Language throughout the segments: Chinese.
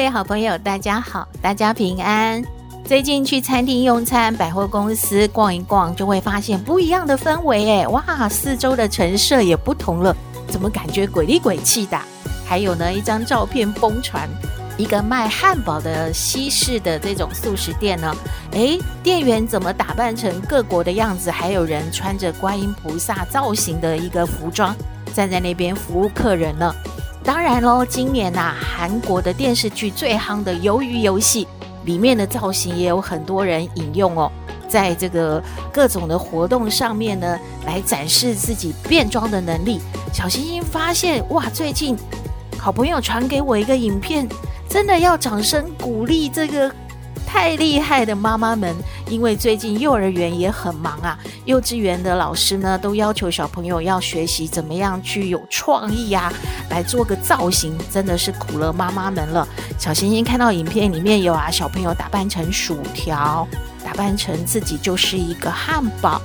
各位好朋友，大家好，大家平安。最近去餐厅用餐、百货公司逛一逛，就会发现不一样的氛围。哎，哇，四周的陈设也不同了，怎么感觉鬼里鬼气的？还有呢，一张照片疯传，一个卖汉堡的西式的这种素食店呢，哎，店员怎么打扮成各国的样子？还有人穿着观音菩萨造型的一个服装，站在那边服务客人呢。当然喽，今年呐、啊，韩国的电视剧最夯的《鱿鱼游戏》里面的造型也有很多人引用哦，在这个各种的活动上面呢，来展示自己变装的能力。小星星发现哇，最近好朋友传给我一个影片，真的要掌声鼓励这个。太厉害的妈妈们，因为最近幼儿园也很忙啊，幼稚园的老师呢都要求小朋友要学习怎么样去有创意啊，来做个造型，真的是苦了妈妈们了。小星星看到影片里面有啊，小朋友打扮成薯条，打扮成自己就是一个汉堡，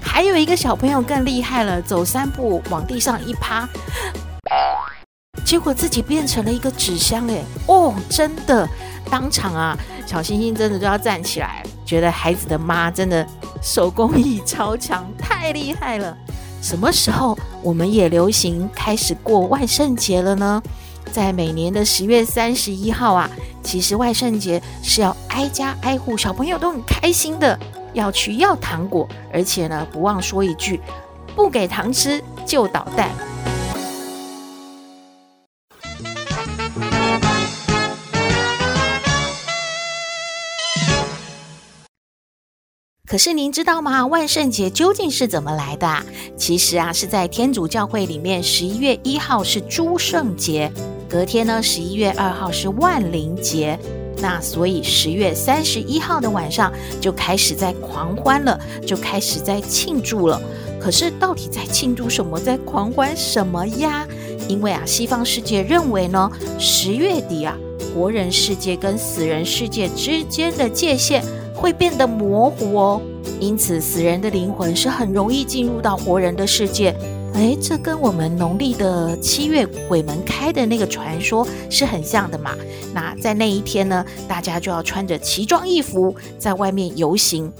还有一个小朋友更厉害了，走三步往地上一趴，结果自己变成了一个纸箱，哎，哦，真的。当场啊，小星星真的就要站起来，觉得孩子的妈真的手工艺超强，太厉害了。什么时候我们也流行开始过万圣节了呢？在每年的十月三十一号啊，其实万圣节是要挨家挨户，小朋友都很开心的要去要糖果，而且呢，不忘说一句，不给糖吃就捣蛋。可是您知道吗？万圣节究竟是怎么来的？其实啊，是在天主教会里面，十一月一号是诸圣节，隔天呢，十一月二号是万灵节。那所以十月三十一号的晚上就开始在狂欢了，就开始在庆祝了。可是到底在庆祝什么？在狂欢什么呀？因为啊，西方世界认为呢，十月底啊，活人世界跟死人世界之间的界限。会变得模糊哦，因此死人的灵魂是很容易进入到活人的世界。诶，这跟我们农历的七月鬼门开的那个传说是很像的嘛。那在那一天呢，大家就要穿着奇装异服在外面游行。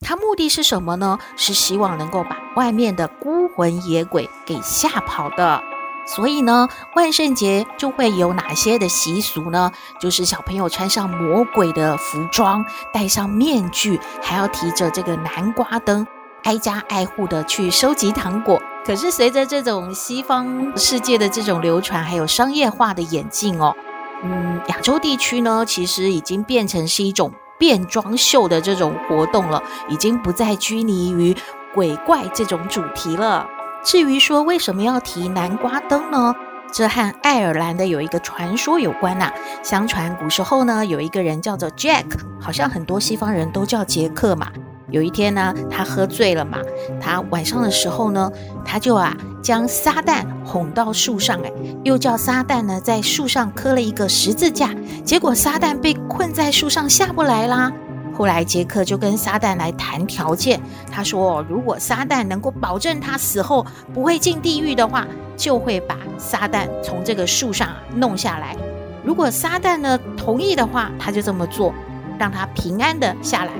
它目的是什么呢？是希望能够把外面的孤魂野鬼给吓跑的。所以呢，万圣节就会有哪些的习俗呢？就是小朋友穿上魔鬼的服装，戴上面具，还要提着这个南瓜灯，挨家挨户的去收集糖果。可是随着这种西方世界的这种流传，还有商业化的演进哦，嗯，亚洲地区呢，其实已经变成是一种变装秀的这种活动了，已经不再拘泥于鬼怪这种主题了。至于说为什么要提南瓜灯呢？这和爱尔兰的有一个传说有关呐、啊。相传古时候呢，有一个人叫做 Jack，好像很多西方人都叫杰克嘛。有一天呢，他喝醉了嘛，他晚上的时候呢，他就啊将撒旦哄到树上，哎，又叫撒旦呢在树上刻了一个十字架，结果撒旦被困在树上下不来啦。后来，杰克就跟撒旦来谈条件。他说：“如果撒旦能够保证他死后不会进地狱的话，就会把撒旦从这个树上弄下来。如果撒旦呢同意的话，他就这么做，让他平安的下来。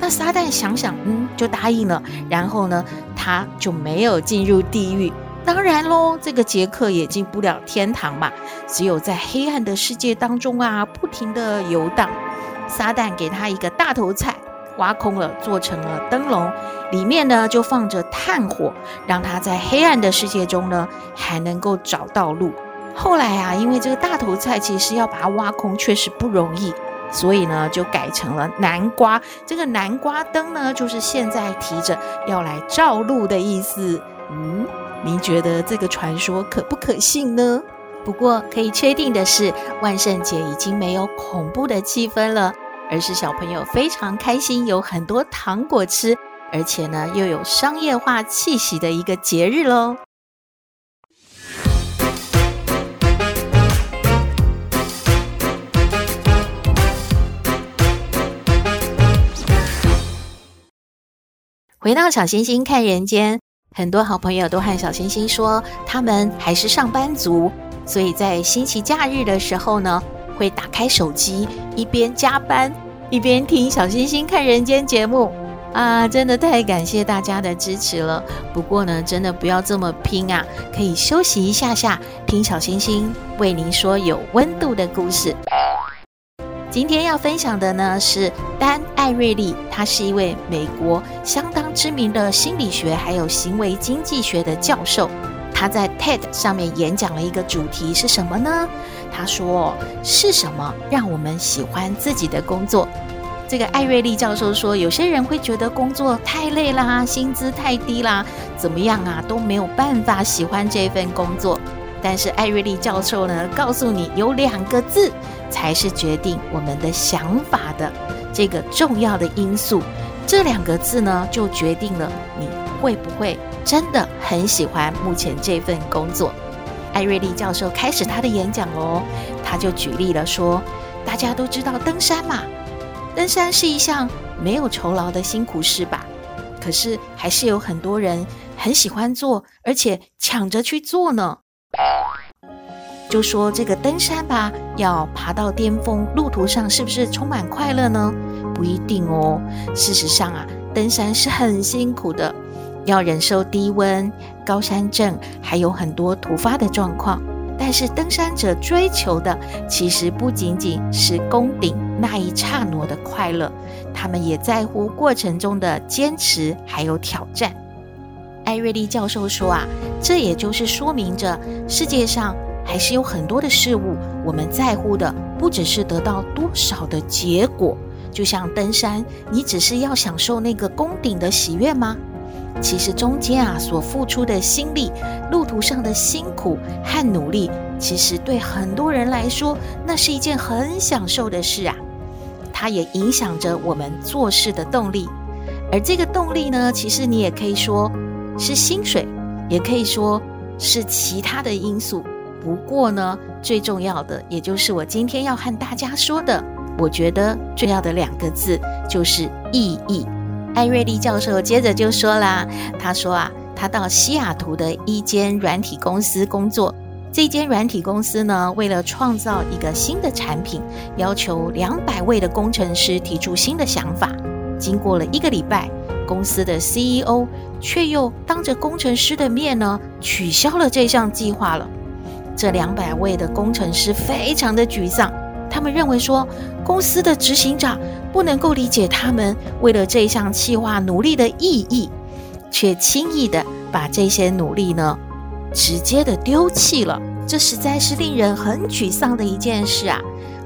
那撒旦想想，嗯，就答应了。然后呢，他就没有进入地狱。当然喽，这个杰克也进不了天堂嘛，只有在黑暗的世界当中啊，不停的游荡。”撒旦给他一个大头菜，挖空了做成了灯笼，里面呢就放着炭火，让他在黑暗的世界中呢还能够找到路。后来啊，因为这个大头菜其实要把它挖空确实不容易，所以呢就改成了南瓜。这个南瓜灯呢，就是现在提着要来照路的意思。嗯，您觉得这个传说可不可信呢？不过可以确定的是，万圣节已经没有恐怖的气氛了，而是小朋友非常开心，有很多糖果吃，而且呢又有商业化气息的一个节日喽。回到小星星看人间，很多好朋友都和小星星说，他们还是上班族，所以在星期假日的时候呢，会打开手机，一边加班一边听小星星看人间节目啊！真的太感谢大家的支持了。不过呢，真的不要这么拼啊，可以休息一下下，听小星星为您说有温度的故事。今天要分享的呢是丹·艾瑞利，他是一位美国相当知名的心理学还有行为经济学的教授。他在 TED 上面演讲了一个主题是什么呢？他说：“是什么让我们喜欢自己的工作？”这个艾瑞利教授说，有些人会觉得工作太累啦，薪资太低啦，怎么样啊都没有办法喜欢这份工作。但是艾瑞利教授呢，告诉你有两个字。才是决定我们的想法的这个重要的因素。这两个字呢，就决定了你会不会真的很喜欢目前这份工作。艾瑞利教授开始他的演讲喽，他就举例了说，大家都知道登山嘛，登山是一项没有酬劳的辛苦事吧？可是还是有很多人很喜欢做，而且抢着去做呢。就说这个登山吧，要爬到巅峰，路途上是不是充满快乐呢？不一定哦。事实上啊，登山是很辛苦的，要忍受低温、高山症，还有很多突发的状况。但是登山者追求的，其实不仅仅是攻顶那一刹那的快乐，他们也在乎过程中的坚持还有挑战。艾瑞利教授说啊，这也就是说明着世界上。还是有很多的事物，我们在乎的不只是得到多少的结果。就像登山，你只是要享受那个攻顶的喜悦吗？其实中间啊，所付出的心力，路途上的辛苦和努力，其实对很多人来说，那是一件很享受的事啊。它也影响着我们做事的动力。而这个动力呢，其实你也可以说是薪水，也可以说是其他的因素。不过呢，最重要的，也就是我今天要和大家说的，我觉得重要的两个字就是意义。艾瑞利教授接着就说啦，他说啊，他到西雅图的一间软体公司工作，这间软体公司呢，为了创造一个新的产品，要求两百位的工程师提出新的想法。经过了一个礼拜，公司的 CEO 却又当着工程师的面呢，取消了这项计划了。这两百位的工程师非常的沮丧，他们认为说，公司的执行长不能够理解他们为了这项计划努力的意义，却轻易的把这些努力呢，直接的丢弃了。这实在是令人很沮丧的一件事啊！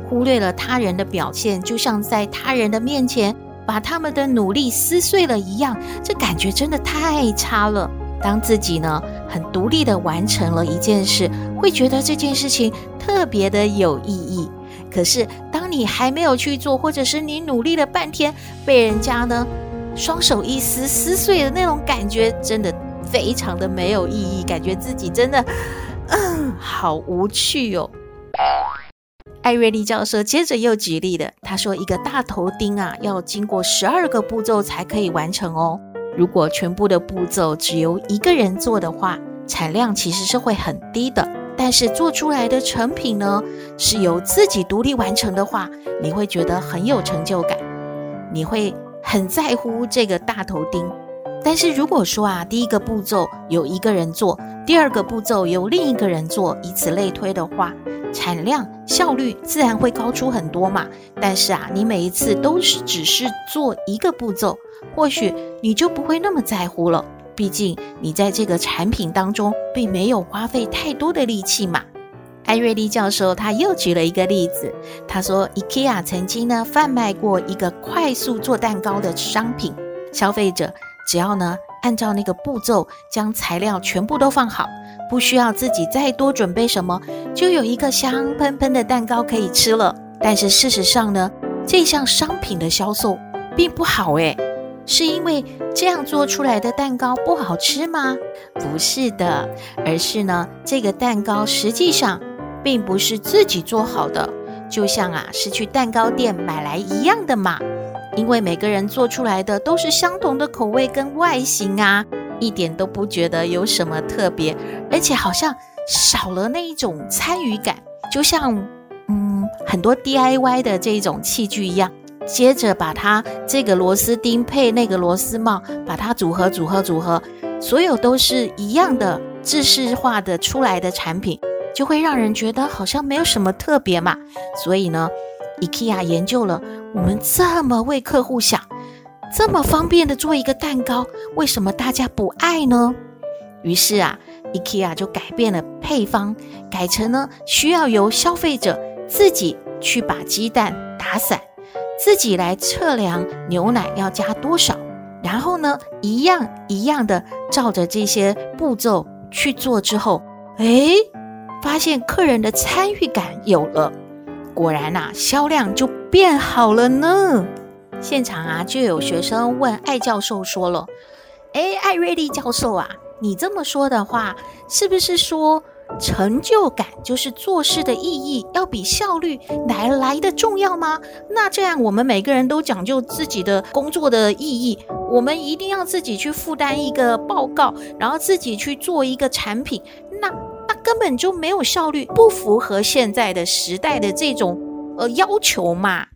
忽略了他人的表现，就像在他人的面前把他们的努力撕碎了一样，这感觉真的太差了。当自己呢，很独立的完成了一件事，会觉得这件事情特别的有意义。可是，当你还没有去做，或者是你努力了半天，被人家呢双手一撕撕碎的那种感觉，真的非常的没有意义，感觉自己真的嗯好无趣、哦。艾瑞利教授接着又举例了，他说一个大头钉啊，要经过十二个步骤才可以完成哦。如果全部的步骤只由一个人做的话，产量其实是会很低的。但是做出来的成品呢，是由自己独立完成的话，你会觉得很有成就感，你会很在乎这个大头钉。但是如果说啊，第一个步骤由一个人做，第二个步骤由另一个人做，以此类推的话，产量效率自然会高出很多嘛。但是啊，你每一次都是只是做一个步骤。或许你就不会那么在乎了，毕竟你在这个产品当中并没有花费太多的力气嘛。艾瑞利教授他又举了一个例子，他说，IKEA 曾经呢贩卖过一个快速做蛋糕的商品，消费者只要呢按照那个步骤将材料全部都放好，不需要自己再多准备什么，就有一个香喷喷的蛋糕可以吃了。但是事实上呢，这项商品的销售并不好诶，是因为这样做出来的蛋糕不好吃吗？不是的，而是呢，这个蛋糕实际上并不是自己做好的，就像啊是去蛋糕店买来一样的嘛。因为每个人做出来的都是相同的口味跟外形啊，一点都不觉得有什么特别，而且好像少了那一种参与感，就像嗯很多 DIY 的这种器具一样，接着把它这个螺丝钉配那个螺丝帽，把它组合组合组合，所有都是一样的制式化的出来的产品，就会让人觉得好像没有什么特别嘛，所以呢。IKEA 研究了，我们这么为客户想，这么方便的做一个蛋糕，为什么大家不爱呢？于是啊，IKEA 就改变了配方，改成呢需要由消费者自己去把鸡蛋打散，自己来测量牛奶要加多少，然后呢一样一样的照着这些步骤去做之后，诶，发现客人的参与感有了。果然呐、啊，销量就变好了呢。现场啊，就有学生问艾教授说了：“哎，艾瑞丽教授啊，你这么说的话，是不是说成就感就是做事的意义要比效率来来的重要吗？那这样我们每个人都讲究自己的工作的意义，我们一定要自己去负担一个报告，然后自己去做一个产品，那那？”根本就没有效率，不符合现在的时代的这种呃要求嘛。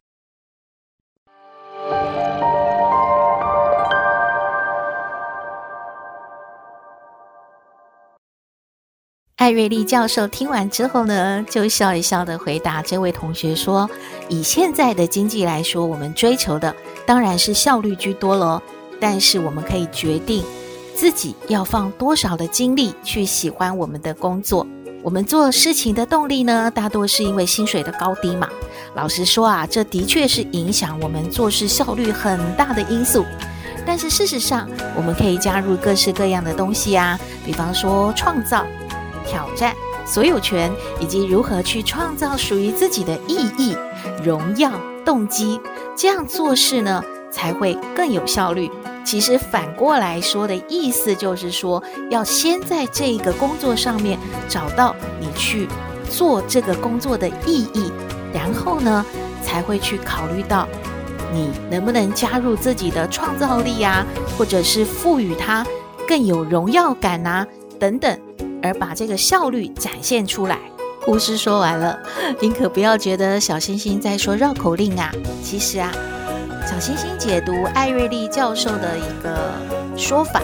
艾瑞丽教授听完之后呢，就笑一笑的回答这位同学说：“以现在的经济来说，我们追求的当然是效率居多了，但是我们可以决定。”自己要放多少的精力去喜欢我们的工作？我们做事情的动力呢，大多是因为薪水的高低嘛。老实说啊，这的确是影响我们做事效率很大的因素。但是事实上，我们可以加入各式各样的东西啊，比方说创造、挑战、所有权，以及如何去创造属于自己的意义、荣耀、动机。这样做事呢，才会更有效率。其实反过来说的意思就是说，要先在这个工作上面找到你去做这个工作的意义，然后呢，才会去考虑到你能不能加入自己的创造力啊，或者是赋予它更有荣耀感啊等等，而把这个效率展现出来。故事说完了，您可不要觉得小星星在说绕口令啊，其实啊。小星星解读艾瑞丽教授的一个说法，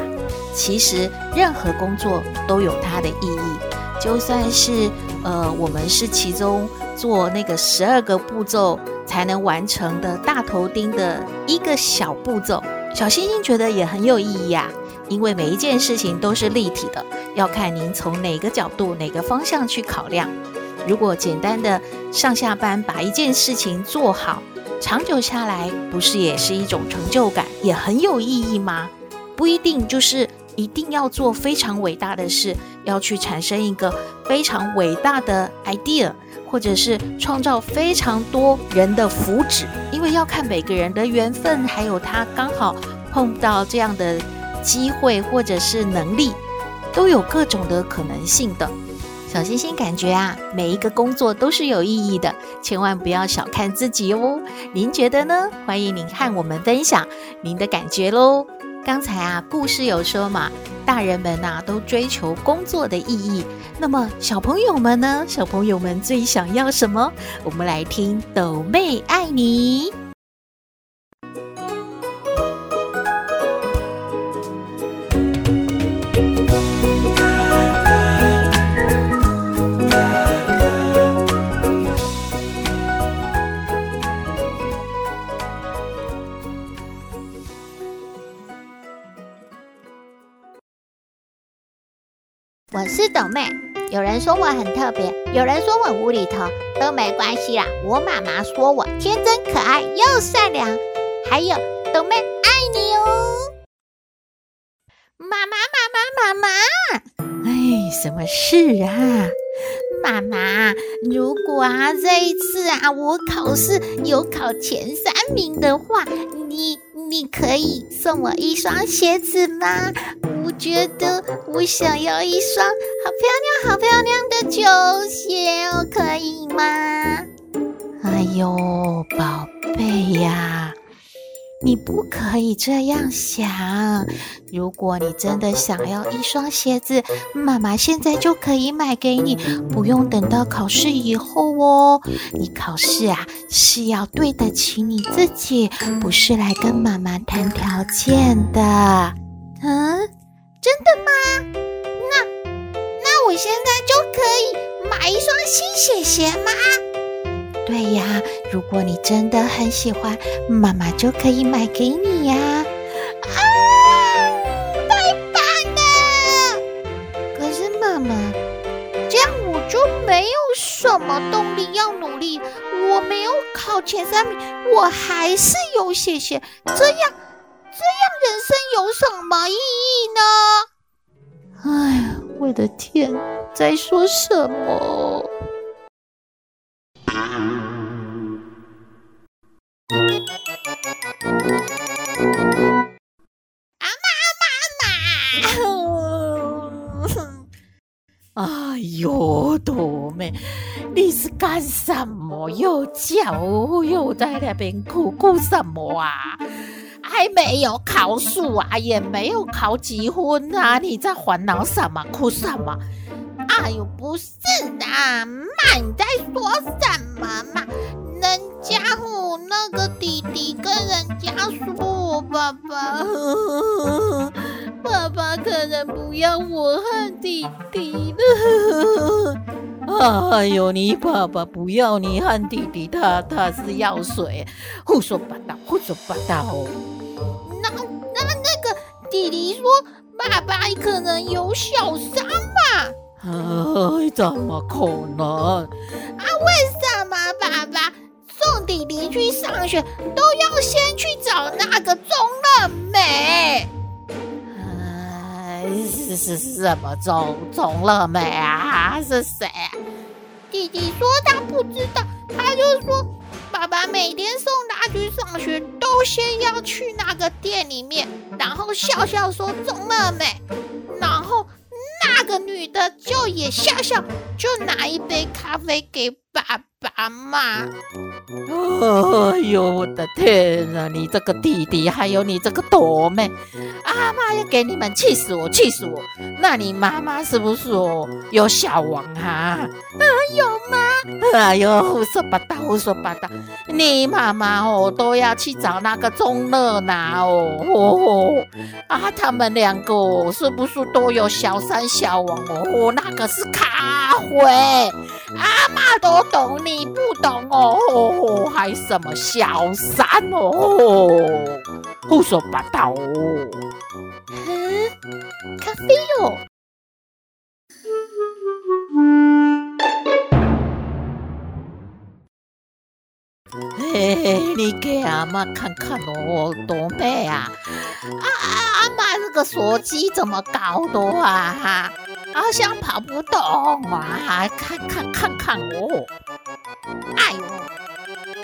其实任何工作都有它的意义，就算是呃我们是其中做那个十二个步骤才能完成的大头钉的一个小步骤，小星星觉得也很有意义呀，因为每一件事情都是立体的，要看您从哪个角度、哪个方向去考量。如果简单的上下班把一件事情做好。长久下来，不是也是一种成就感，也很有意义吗？不一定就是一定要做非常伟大的事，要去产生一个非常伟大的 idea，或者是创造非常多人的福祉，因为要看每个人的缘分，还有他刚好碰到这样的机会或者是能力，都有各种的可能性的。小星星感觉啊，每一个工作都是有意义的，千万不要小看自己哦。您觉得呢？欢迎您和我们分享您的感觉喽。刚才啊，故事有说嘛，大人们呐、都追求工作的意义，那么小朋友们呢？小朋友们最想要什么？我们来听斗妹爱你。是斗妹，有人说我很特别，有人说我无厘头，都没关系啦。我妈妈说我天真可爱又善良，还有斗妹爱你哦。妈妈，妈妈，妈妈！哎，什么事啊？妈妈，如果啊这一次啊我考试有考前三名的话，你你可以送我一双鞋子吗？我觉得我想要一双好漂亮、好漂亮的球鞋哦，可以吗？哎呦，宝贝呀！你不可以这样想。如果你真的想要一双鞋子，妈妈现在就可以买给你，不用等到考试以后哦。你考试啊是要对得起你自己，不是来跟妈妈谈条件的。嗯，真的吗？那那我现在就可以买一双新鞋鞋吗？对呀，如果你真的很喜欢，妈妈就可以买给你呀！啊，太棒了！可是妈妈，这样我就没有什么动力要努力。我没有考前三名，我还是有谢谢。这样，这样人生有什么意义呢？哎呀，我的天，在说什么？阿妈，阿妈，阿妈！哎呦，朵妹，你是干什么？又叫又在那边哭，哭什么啊？还没有考数啊，也没有考几分啊，你在烦恼什么？哭什么？哎呦，不是的，妈，你在说什么嘛？人家我那个弟弟跟人家说我爸爸，爸爸可能不要我和弟弟了。哎呦，你爸爸不要你和弟弟，他他是要谁？胡说八道，胡说八道。那那那个弟弟说，爸爸可能有小三嘛？哎，怎么可能？啊，为什么爸爸？送弟弟去上学都要先去找那个钟乐美，哎，是是是什么钟钟乐美啊？是谁？弟弟说他不知道，他就说爸爸每天送他去上学都先要去那个店里面，然后笑笑说这么美，然后那个女的就也笑笑，就拿一杯咖啡给爸。爸妈。哎呦，我的天啊！你这个弟弟，还有你这个朵妹，阿妈要给你们气死我，气死我！那你妈妈是不是有小王啊？啊有吗？哎呦，胡说八道，胡说八道！你妈妈哦都要去找那个钟乐拿哦，哦啊，他们两个是不是都有小三小王哦？那个是咖啡，阿妈都懂，你不懂哦。哦，还什么小三哦？胡说八道哦！嗯，咖啡哦。嘿嘿，你给阿妈看看哦，多美啊！啊啊，阿妈这个手机怎么搞的啊？哈，好像跑不动啊！看看看看哦。哎呦！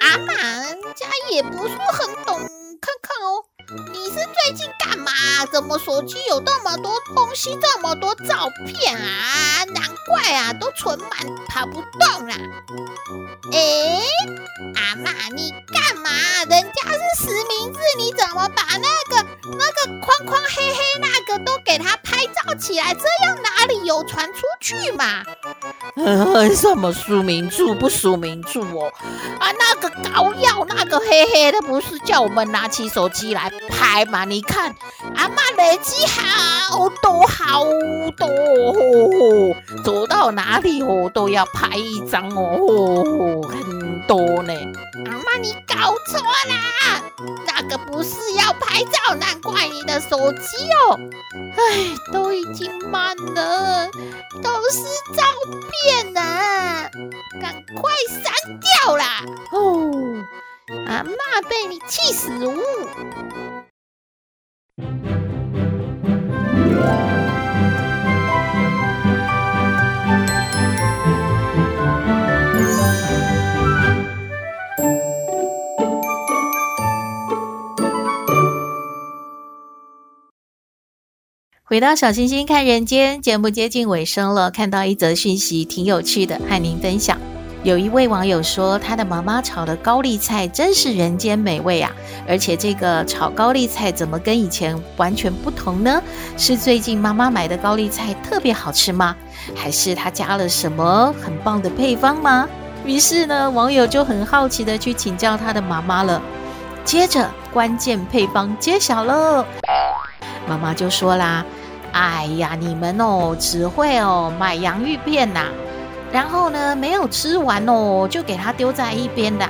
阿妈，人家也不是很懂，看看哦。你是最近干嘛？怎么手机有那么多东西，这么多照片啊？难怪啊，都存满，跑不动啊。哎，阿妈，你干嘛？人家是实名制，你怎么把那个那个框框黑黑那个都给他拍照起来？这样哪里有传出去嘛？呃，什么实名制不实名制哦？啊，那个膏药，那个黑黑的，不是叫我们拿起手机来拍嘛？你看，阿妈累积好多好多，走到哪里哦都要拍一张哦，很多呢。阿妈，你搞错啦，那个不是要拍照，难怪你的手机哦，哎，都已经满了，都是照片啊，赶快删掉啦！哦，阿妈被你气死呜！回到小星星看人间节目接近尾声了，看到一则讯息挺有趣的，和您分享。有一位网友说，他的妈妈炒的高丽菜真是人间美味啊！而且这个炒高丽菜怎么跟以前完全不同呢？是最近妈妈买的高丽菜特别好吃吗？还是他加了什么很棒的配方吗？于是呢，网友就很好奇的去请教他的妈妈了。接着，关键配方揭晓了，妈妈就说啦。哎呀，你们哦，只会哦买洋芋片呐，然后呢，没有吃完哦，就给它丢在一边的，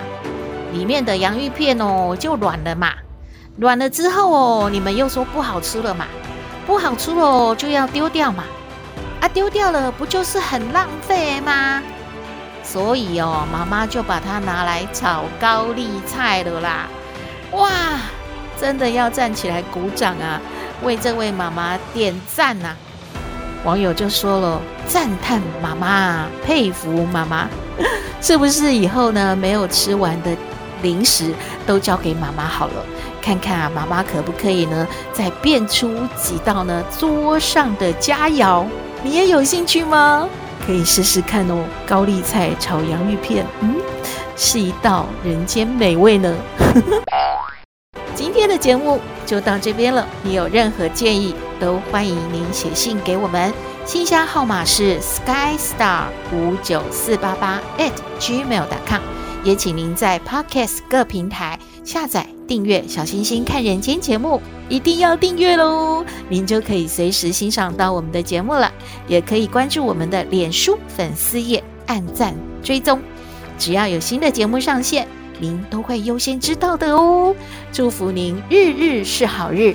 里面的洋芋片哦就软了嘛，软了之后哦，你们又说不好吃了嘛，不好吃了就要丢掉嘛，啊，丢掉了不就是很浪费吗？所以哦，妈妈就把它拿来炒高丽菜了啦，哇，真的要站起来鼓掌啊！为这位妈妈点赞呐、啊！网友就说了：“赞叹妈妈，佩服妈妈，是不是以后呢，没有吃完的零食都交给妈妈好了？看看啊，妈妈可不可以呢，再变出几道呢桌上的佳肴？你也有兴趣吗？可以试试看哦。高丽菜炒洋芋片，嗯，是一道人间美味呢。”今天的节目就到这边了。你有任何建议，都欢迎您写信给我们，信箱号码是 skystar 五九四八八 at gmail.com。也请您在 Podcast 各平台下载订阅《小星星看人间》节目，一定要订阅喽！您就可以随时欣赏到我们的节目了。也可以关注我们的脸书粉丝页，按赞追踪，只要有新的节目上线。您都会优先知道的哦！祝福您日日是好日，